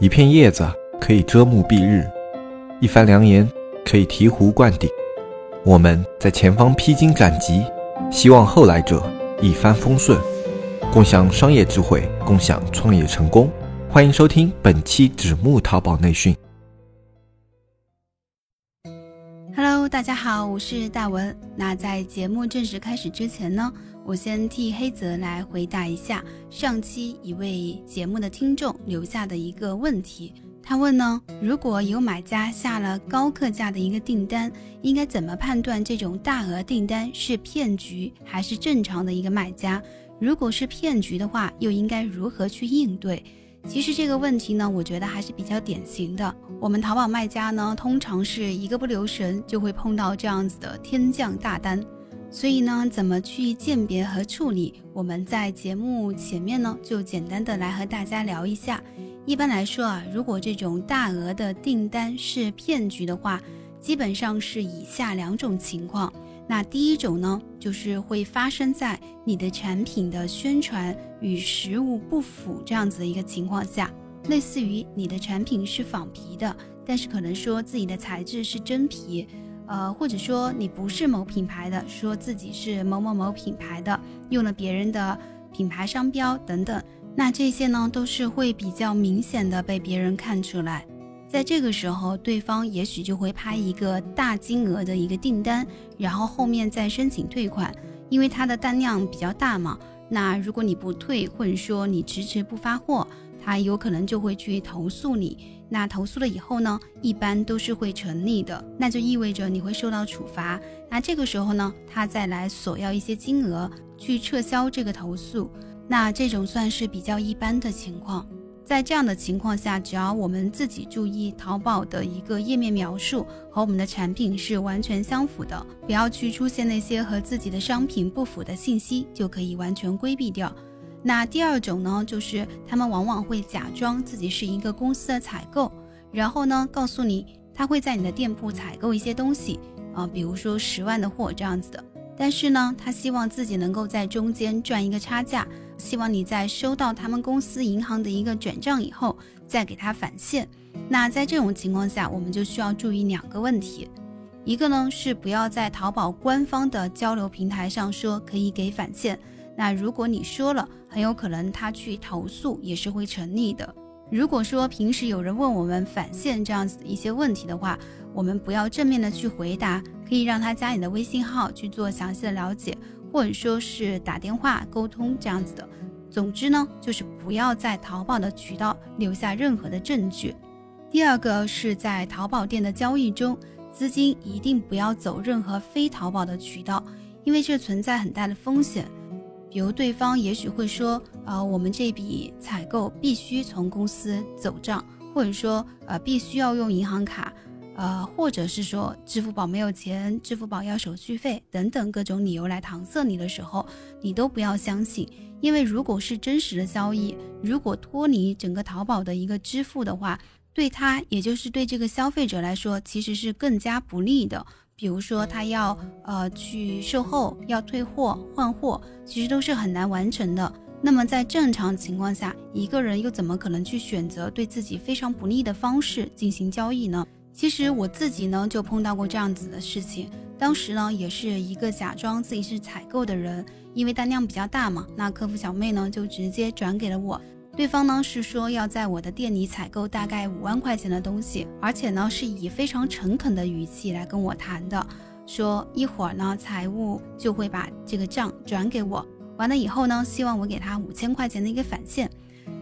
一片叶子可以遮目蔽日，一番良言可以醍醐灌顶。我们在前方披荆斩棘，希望后来者一帆风顺，共享商业智慧，共享创业成功。欢迎收听本期纸木淘宝内训。Hello，大家好，我是大文。那在节目正式开始之前呢，我先替黑泽来回答一下上期一位节目的听众留下的一个问题。他问呢，如果有买家下了高客价的一个订单，应该怎么判断这种大额订单是骗局还是正常的一个卖家？如果是骗局的话，又应该如何去应对？其实这个问题呢，我觉得还是比较典型的。我们淘宝卖家呢，通常是一个不留神就会碰到这样子的天降大单，所以呢，怎么去鉴别和处理？我们在节目前面呢，就简单的来和大家聊一下。一般来说啊，如果这种大额的订单是骗局的话，基本上是以下两种情况。那第一种呢，就是会发生在你的产品的宣传与实物不符这样子的一个情况下，类似于你的产品是仿皮的，但是可能说自己的材质是真皮，呃，或者说你不是某品牌的，说自己是某某某品牌的，用了别人的品牌商标等等，那这些呢都是会比较明显的被别人看出来。在这个时候，对方也许就会拍一个大金额的一个订单，然后后面再申请退款，因为它的单量比较大嘛。那如果你不退，或者说你迟迟不发货，他有可能就会去投诉你。那投诉了以后呢，一般都是会成立的，那就意味着你会受到处罚。那这个时候呢，他再来索要一些金额去撤销这个投诉，那这种算是比较一般的情况。在这样的情况下，只要我们自己注意淘宝的一个页面描述和我们的产品是完全相符的，不要去出现那些和自己的商品不符的信息，就可以完全规避掉。那第二种呢，就是他们往往会假装自己是一个公司的采购，然后呢告诉你他会在你的店铺采购一些东西，啊，比如说十万的货这样子的。但是呢，他希望自己能够在中间赚一个差价，希望你在收到他们公司银行的一个转账以后，再给他返现。那在这种情况下，我们就需要注意两个问题，一个呢是不要在淘宝官方的交流平台上说可以给返现，那如果你说了，很有可能他去投诉也是会成立的。如果说平时有人问我们返现这样子的一些问题的话，我们不要正面的去回答。可以让他加你的微信号去做详细的了解，或者说是打电话沟通这样子的。总之呢，就是不要在淘宝的渠道留下任何的证据。第二个是在淘宝店的交易中，资金一定不要走任何非淘宝的渠道，因为这存在很大的风险。比如对方也许会说，呃，我们这笔采购必须从公司走账，或者说，呃，必须要用银行卡。呃，或者是说支付宝没有钱，支付宝要手续费等等各种理由来搪塞你的时候，你都不要相信，因为如果是真实的交易，如果脱离整个淘宝的一个支付的话，对他也就是对这个消费者来说，其实是更加不利的。比如说他要呃去售后、要退货、换货，其实都是很难完成的。那么在正常情况下，一个人又怎么可能去选择对自己非常不利的方式进行交易呢？其实我自己呢就碰到过这样子的事情，当时呢也是一个假装自己是采购的人，因为单量比较大嘛，那客服小妹呢就直接转给了我，对方呢是说要在我的店里采购大概五万块钱的东西，而且呢是以非常诚恳的语气来跟我谈的，说一会儿呢财务就会把这个账转给我，完了以后呢希望我给他五千块钱的一个返现，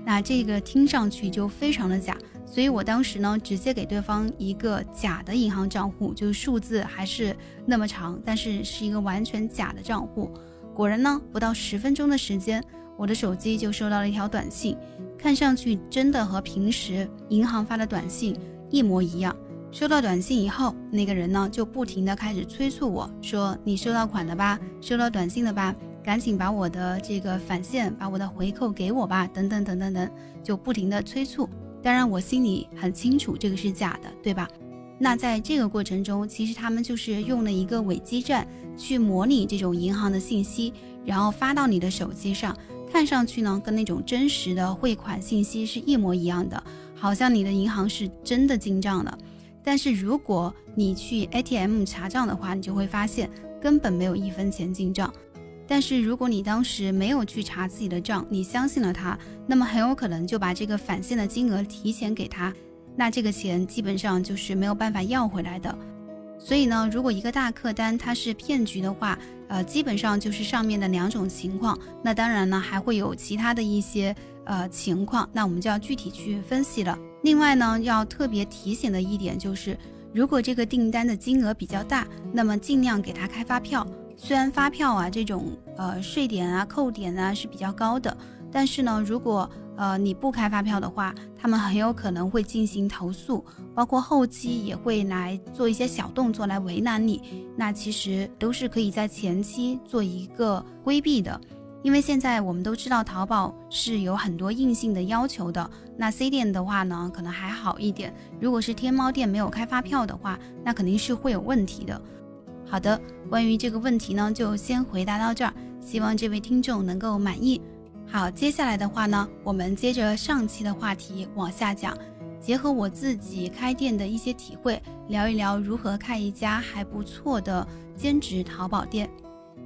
那这个听上去就非常的假。所以我当时呢，直接给对方一个假的银行账户，就是数字还是那么长，但是是一个完全假的账户。果然呢，不到十分钟的时间，我的手机就收到了一条短信，看上去真的和平时银行发的短信一模一样。收到短信以后，那个人呢就不停的开始催促我说：“你收到款了吧？收到短信了吧？赶紧把我的这个返现，把我的回扣给我吧！等等等等等，就不停的催促。”当然，我心里很清楚这个是假的，对吧？那在这个过程中，其实他们就是用了一个伪基站去模拟这种银行的信息，然后发到你的手机上，看上去呢跟那种真实的汇款信息是一模一样的，好像你的银行是真的进账了。但是如果你去 ATM 查账的话，你就会发现根本没有一分钱进账。但是如果你当时没有去查自己的账，你相信了他，那么很有可能就把这个返现的金额提前给他，那这个钱基本上就是没有办法要回来的。所以呢，如果一个大客单它是骗局的话，呃，基本上就是上面的两种情况。那当然呢，还会有其他的一些呃情况，那我们就要具体去分析了。另外呢，要特别提醒的一点就是，如果这个订单的金额比较大，那么尽量给他开发票。虽然发票啊这种呃税点啊扣点啊是比较高的，但是呢，如果呃你不开发票的话，他们很有可能会进行投诉，包括后期也会来做一些小动作来为难你。那其实都是可以在前期做一个规避的，因为现在我们都知道淘宝是有很多硬性的要求的。那 C 店的话呢，可能还好一点。如果是天猫店没有开发票的话，那肯定是会有问题的。好的，关于这个问题呢，就先回答到这儿，希望这位听众能够满意。好，接下来的话呢，我们接着上期的话题往下讲，结合我自己开店的一些体会，聊一聊如何开一家还不错的兼职淘宝店。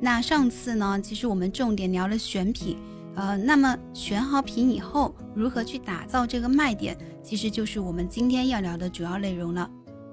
那上次呢，其实我们重点聊了选品，呃，那么选好品以后，如何去打造这个卖点，其实就是我们今天要聊的主要内容了。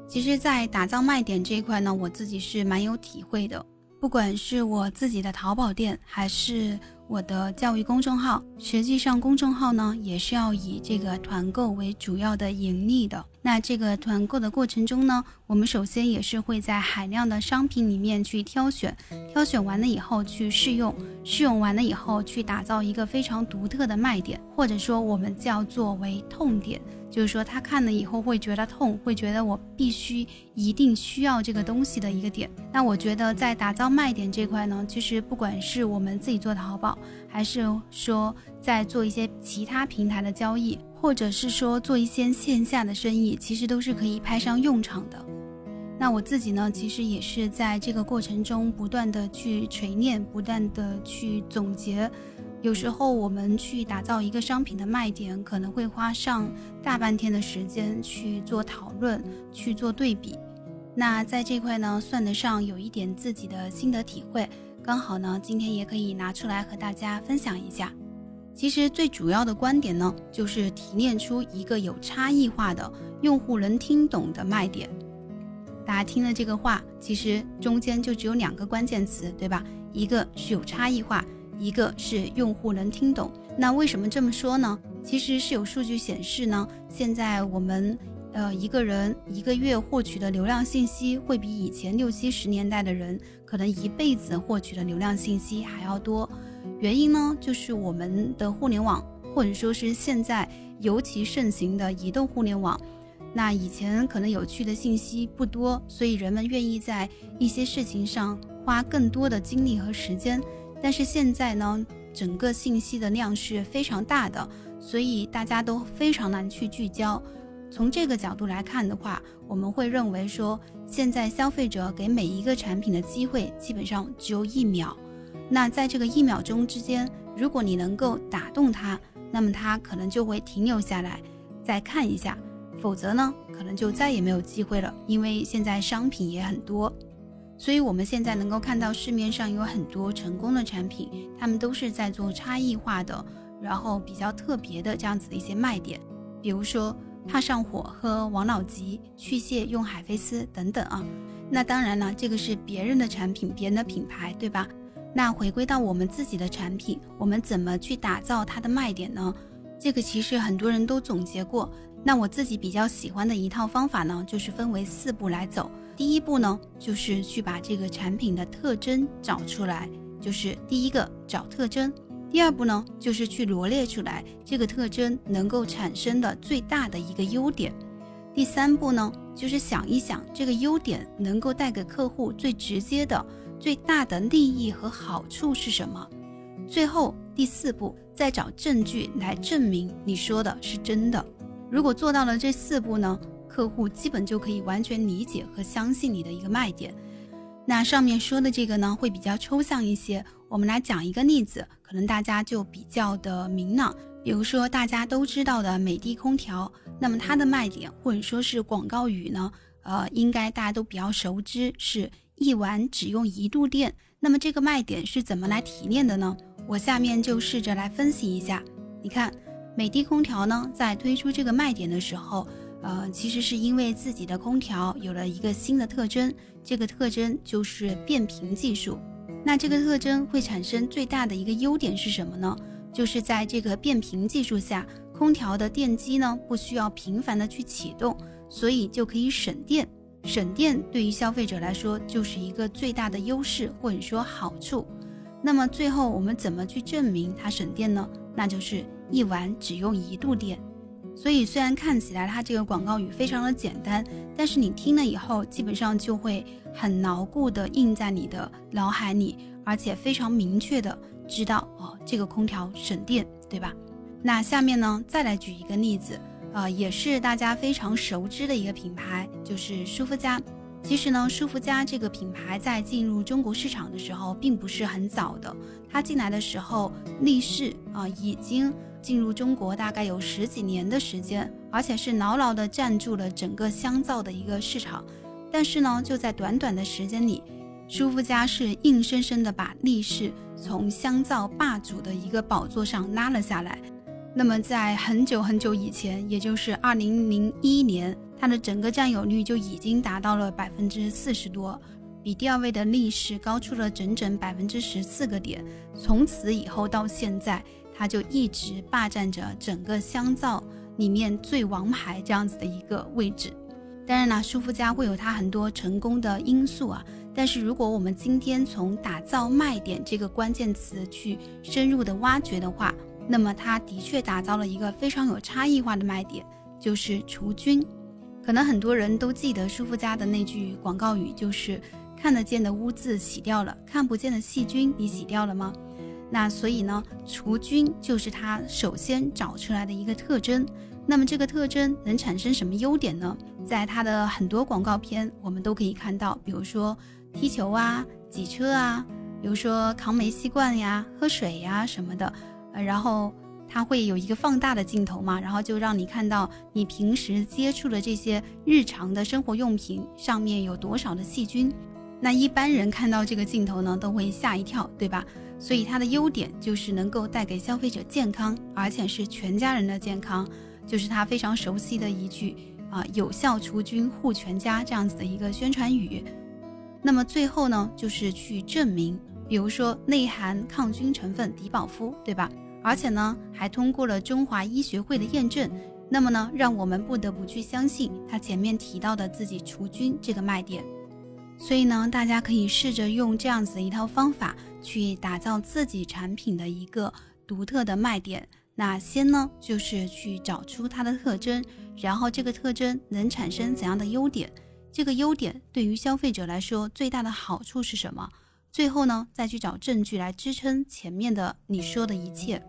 其实，在打造卖点这一块呢，我自己是蛮有体会的。不管是我自己的淘宝店，还是我的教育公众号，实际上公众号呢，也是要以这个团购为主要的盈利的。那这个团购的过程中呢，我们首先也是会在海量的商品里面去挑选，挑选完了以后去试用，试用完了以后去打造一个非常独特的卖点，或者说我们叫作为痛点。就是说，他看了以后会觉得痛，会觉得我必须一定需要这个东西的一个点。那我觉得在打造卖点这块呢，其实不管是我们自己做淘宝，还是说在做一些其他平台的交易，或者是说做一些线下的生意，其实都是可以派上用场的。那我自己呢，其实也是在这个过程中不断的去锤炼，不断的去总结。有时候我们去打造一个商品的卖点，可能会花上大半天的时间去做讨论、去做对比。那在这块呢，算得上有一点自己的心得体会，刚好呢，今天也可以拿出来和大家分享一下。其实最主要的观点呢，就是提炼出一个有差异化的、用户能听懂的卖点。大家听了这个话，其实中间就只有两个关键词，对吧？一个是有差异化。一个是用户能听懂，那为什么这么说呢？其实是有数据显示呢，现在我们呃一个人一个月获取的流量信息，会比以前六七十年代的人可能一辈子获取的流量信息还要多。原因呢，就是我们的互联网，或者说是现在尤其盛行的移动互联网。那以前可能有趣的信息不多，所以人们愿意在一些事情上花更多的精力和时间。但是现在呢，整个信息的量是非常大的，所以大家都非常难去聚焦。从这个角度来看的话，我们会认为说，现在消费者给每一个产品的机会基本上只有一秒。那在这个一秒钟之间，如果你能够打动他，那么他可能就会停留下来再看一下；否则呢，可能就再也没有机会了，因为现在商品也很多。所以，我们现在能够看到市面上有很多成功的产品，他们都是在做差异化的，然后比较特别的这样子的一些卖点，比如说怕上火喝王老吉，去屑用海飞丝等等啊。那当然了，这个是别人的产品，别人的品牌，对吧？那回归到我们自己的产品，我们怎么去打造它的卖点呢？这个其实很多人都总结过。那我自己比较喜欢的一套方法呢，就是分为四步来走。第一步呢，就是去把这个产品的特征找出来，就是第一个找特征。第二步呢，就是去罗列出来这个特征能够产生的最大的一个优点。第三步呢，就是想一想这个优点能够带给客户最直接的、最大的利益和好处是什么。最后第四步，再找证据来证明你说的是真的。如果做到了这四步呢？客户基本就可以完全理解和相信你的一个卖点。那上面说的这个呢，会比较抽象一些。我们来讲一个例子，可能大家就比较的明朗。比如说大家都知道的美的空调，那么它的卖点或者说是广告语呢，呃，应该大家都比较熟知，是一晚只用一度电。那么这个卖点是怎么来提炼的呢？我下面就试着来分析一下。你看，美的空调呢，在推出这个卖点的时候，呃，其实是因为自己的空调有了一个新的特征，这个特征就是变频技术。那这个特征会产生最大的一个优点是什么呢？就是在这个变频技术下，空调的电机呢不需要频繁的去启动，所以就可以省电。省电对于消费者来说就是一个最大的优势或者说好处。那么最后我们怎么去证明它省电呢？那就是一晚只用一度电。所以虽然看起来它这个广告语非常的简单，但是你听了以后基本上就会很牢固的印在你的脑海里，而且非常明确的。知道哦，这个空调省电，对吧？那下面呢，再来举一个例子，呃，也是大家非常熟知的一个品牌，就是舒肤佳。其实呢，舒肤佳这个品牌在进入中国市场的时候，并不是很早的。它进来的时候，力士啊已经进入中国大概有十几年的时间，而且是牢牢的占住了整个香皂的一个市场。但是呢，就在短短的时间里。舒肤佳是硬生生的把力士从香皂霸主的一个宝座上拉了下来。那么在很久很久以前，也就是二零零一年，它的整个占有率就已经达到了百分之四十多，比第二位的力士高出了整整百分之十四个点。从此以后到现在，它就一直霸占着整个香皂里面最王牌这样子的一个位置。当然了，舒肤佳会有它很多成功的因素啊。但是如果我们今天从打造卖点这个关键词去深入的挖掘的话，那么它的确打造了一个非常有差异化的卖点，就是除菌。可能很多人都记得舒肤佳的那句广告语，就是看得见的污渍洗掉了，看不见的细菌你洗掉了吗？那所以呢，除菌就是它首先找出来的一个特征。那么这个特征能产生什么优点呢？在它的很多广告片，我们都可以看到，比如说踢球啊、挤车啊，比如说扛煤气罐呀、喝水呀什么的，呃，然后它会有一个放大的镜头嘛，然后就让你看到你平时接触的这些日常的生活用品上面有多少的细菌。那一般人看到这个镜头呢，都会吓一跳，对吧？所以它的优点就是能够带给消费者健康，而且是全家人的健康。就是他非常熟悉的一句啊，有效除菌护全家这样子的一个宣传语。那么最后呢，就是去证明，比如说内含抗菌成分迪宝夫，对吧？而且呢，还通过了中华医学会的验证。那么呢，让我们不得不去相信他前面提到的自己除菌这个卖点。所以呢，大家可以试着用这样子的一套方法去打造自己产品的一个独特的卖点。那先呢，就是去找出它的特征，然后这个特征能产生怎样的优点？这个优点对于消费者来说最大的好处是什么？最后呢，再去找证据来支撑前面的你说的一切。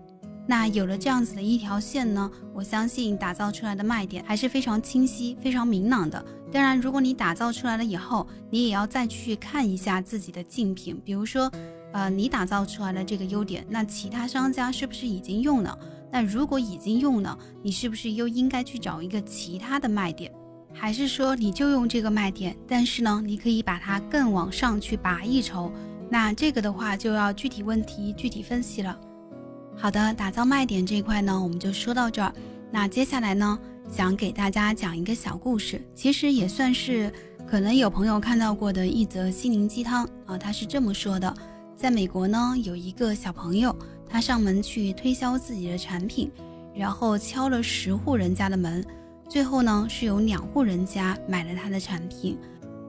那有了这样子的一条线呢，我相信打造出来的卖点还是非常清晰、非常明朗的。当然，如果你打造出来了以后，你也要再去看一下自己的竞品，比如说。呃，你打造出来的这个优点，那其他商家是不是已经用了？那如果已经用了，你是不是又应该去找一个其他的卖点？还是说你就用这个卖点，但是呢，你可以把它更往上去拔一筹？那这个的话就要具体问题具体分析了。好的，打造卖点这一块呢，我们就说到这儿。那接下来呢，想给大家讲一个小故事，其实也算是可能有朋友看到过的一则心灵鸡汤啊，他是这么说的。在美国呢，有一个小朋友，他上门去推销自己的产品，然后敲了十户人家的门，最后呢是有两户人家买了他的产品，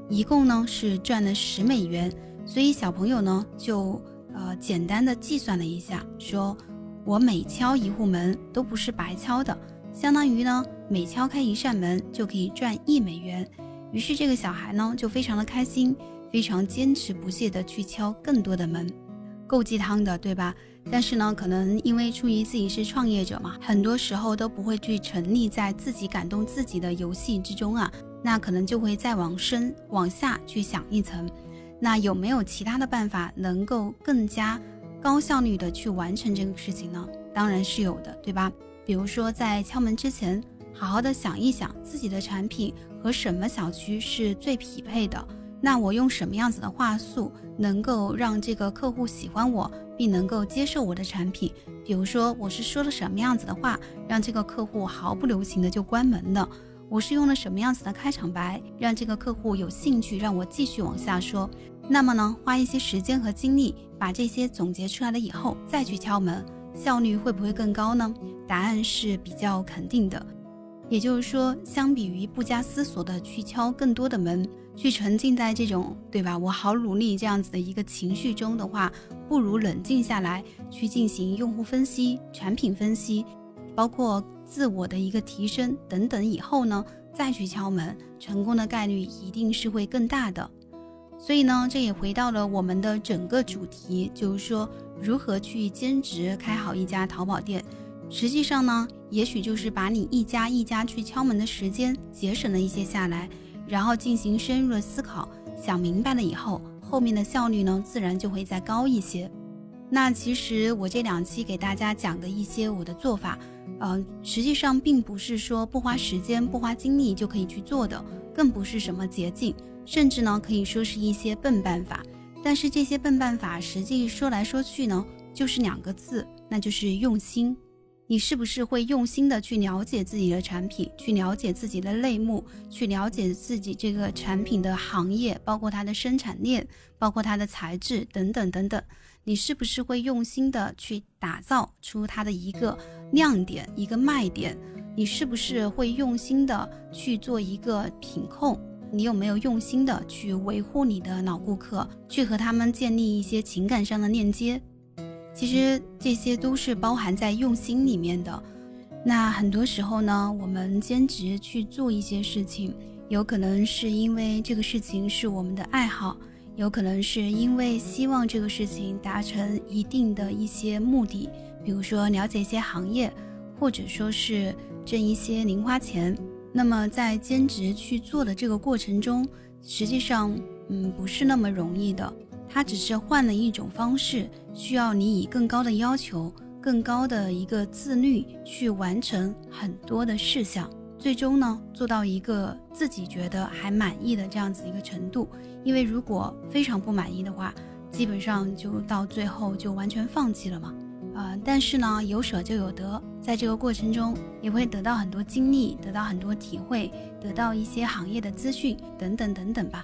一共呢是赚了十美元。所以小朋友呢就呃简单的计算了一下，说我每敲一户门都不是白敲的，相当于呢每敲开一扇门就可以赚一美元。于是这个小孩呢就非常的开心。非常坚持不懈地去敲更多的门，够鸡汤的，对吧？但是呢，可能因为出于自己是创业者嘛，很多时候都不会去沉溺在自己感动自己的游戏之中啊，那可能就会再往深往下去想一层，那有没有其他的办法能够更加高效率的去完成这个事情呢？当然是有的，对吧？比如说在敲门之前，好好的想一想自己的产品和什么小区是最匹配的。那我用什么样子的话术能够让这个客户喜欢我，并能够接受我的产品？比如说，我是说了什么样子的话，让这个客户毫不留情的就关门的？我是用了什么样子的开场白，让这个客户有兴趣让我继续往下说？那么呢，花一些时间和精力把这些总结出来了以后，再去敲门，效率会不会更高呢？答案是比较肯定的。也就是说，相比于不加思索的去敲更多的门。去沉浸在这种对吧？我好努力这样子的一个情绪中的话，不如冷静下来，去进行用户分析、产品分析，包括自我的一个提升等等。以后呢，再去敲门，成功的概率一定是会更大的。所以呢，这也回到了我们的整个主题，就是说如何去兼职开好一家淘宝店。实际上呢，也许就是把你一家一家去敲门的时间节省了一些下来。然后进行深入的思考，想明白了以后，后面的效率呢，自然就会再高一些。那其实我这两期给大家讲的一些我的做法，呃，实际上并不是说不花时间、不花精力就可以去做的，更不是什么捷径，甚至呢可以说是一些笨办法。但是这些笨办法，实际说来说去呢，就是两个字，那就是用心。你是不是会用心的去了解自己的产品，去了解自己的类目，去了解自己这个产品的行业，包括它的生产链，包括它的材质等等等等。你是不是会用心的去打造出它的一个亮点、一个卖点？你是不是会用心的去做一个品控？你有没有用心的去维护你的老顾客，去和他们建立一些情感上的链接？其实这些都是包含在用心里面的。那很多时候呢，我们兼职去做一些事情，有可能是因为这个事情是我们的爱好，有可能是因为希望这个事情达成一定的一些目的，比如说了解一些行业，或者说是挣一些零花钱。那么在兼职去做的这个过程中，实际上，嗯，不是那么容易的。它只是换了一种方式，需要你以更高的要求、更高的一个自律去完成很多的事项，最终呢做到一个自己觉得还满意的这样子一个程度。因为如果非常不满意的话，基本上就到最后就完全放弃了嘛。啊，但是呢有舍就有得，在这个过程中也会得到很多经历，得到很多体会，得到一些行业的资讯等等等等吧。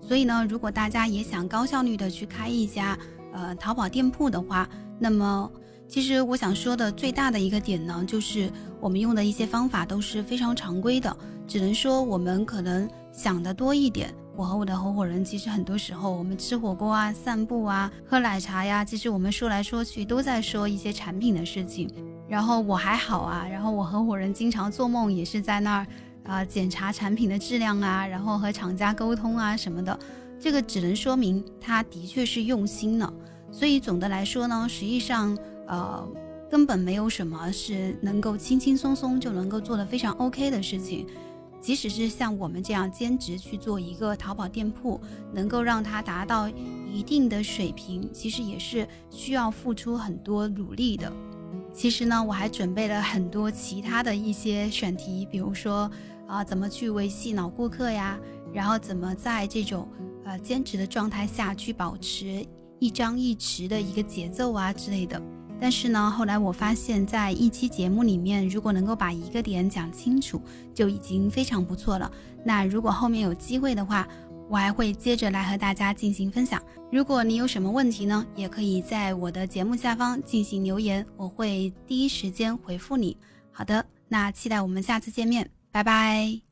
所以呢，如果大家也想高效率的去开一家呃淘宝店铺的话，那么其实我想说的最大的一个点呢，就是我们用的一些方法都是非常常规的，只能说我们可能想的多一点。我和我的合伙人其实很多时候我们吃火锅啊、散步啊、喝奶茶呀，其实我们说来说去都在说一些产品的事情。然后我还好啊，然后我合伙人经常做梦也是在那儿。啊，检查产品的质量啊，然后和厂家沟通啊什么的，这个只能说明他的确是用心了。所以总的来说呢，实际上呃根本没有什么是能够轻轻松松就能够做得非常 OK 的事情。即使是像我们这样兼职去做一个淘宝店铺，能够让它达到一定的水平，其实也是需要付出很多努力的。其实呢，我还准备了很多其他的一些选题，比如说。啊，怎么去维系老顾客呀？然后怎么在这种呃兼职的状态下去保持一张一弛的一个节奏啊之类的？但是呢，后来我发现，在一期节目里面，如果能够把一个点讲清楚，就已经非常不错了。那如果后面有机会的话，我还会接着来和大家进行分享。如果你有什么问题呢，也可以在我的节目下方进行留言，我会第一时间回复你。好的，那期待我们下次见面。拜拜。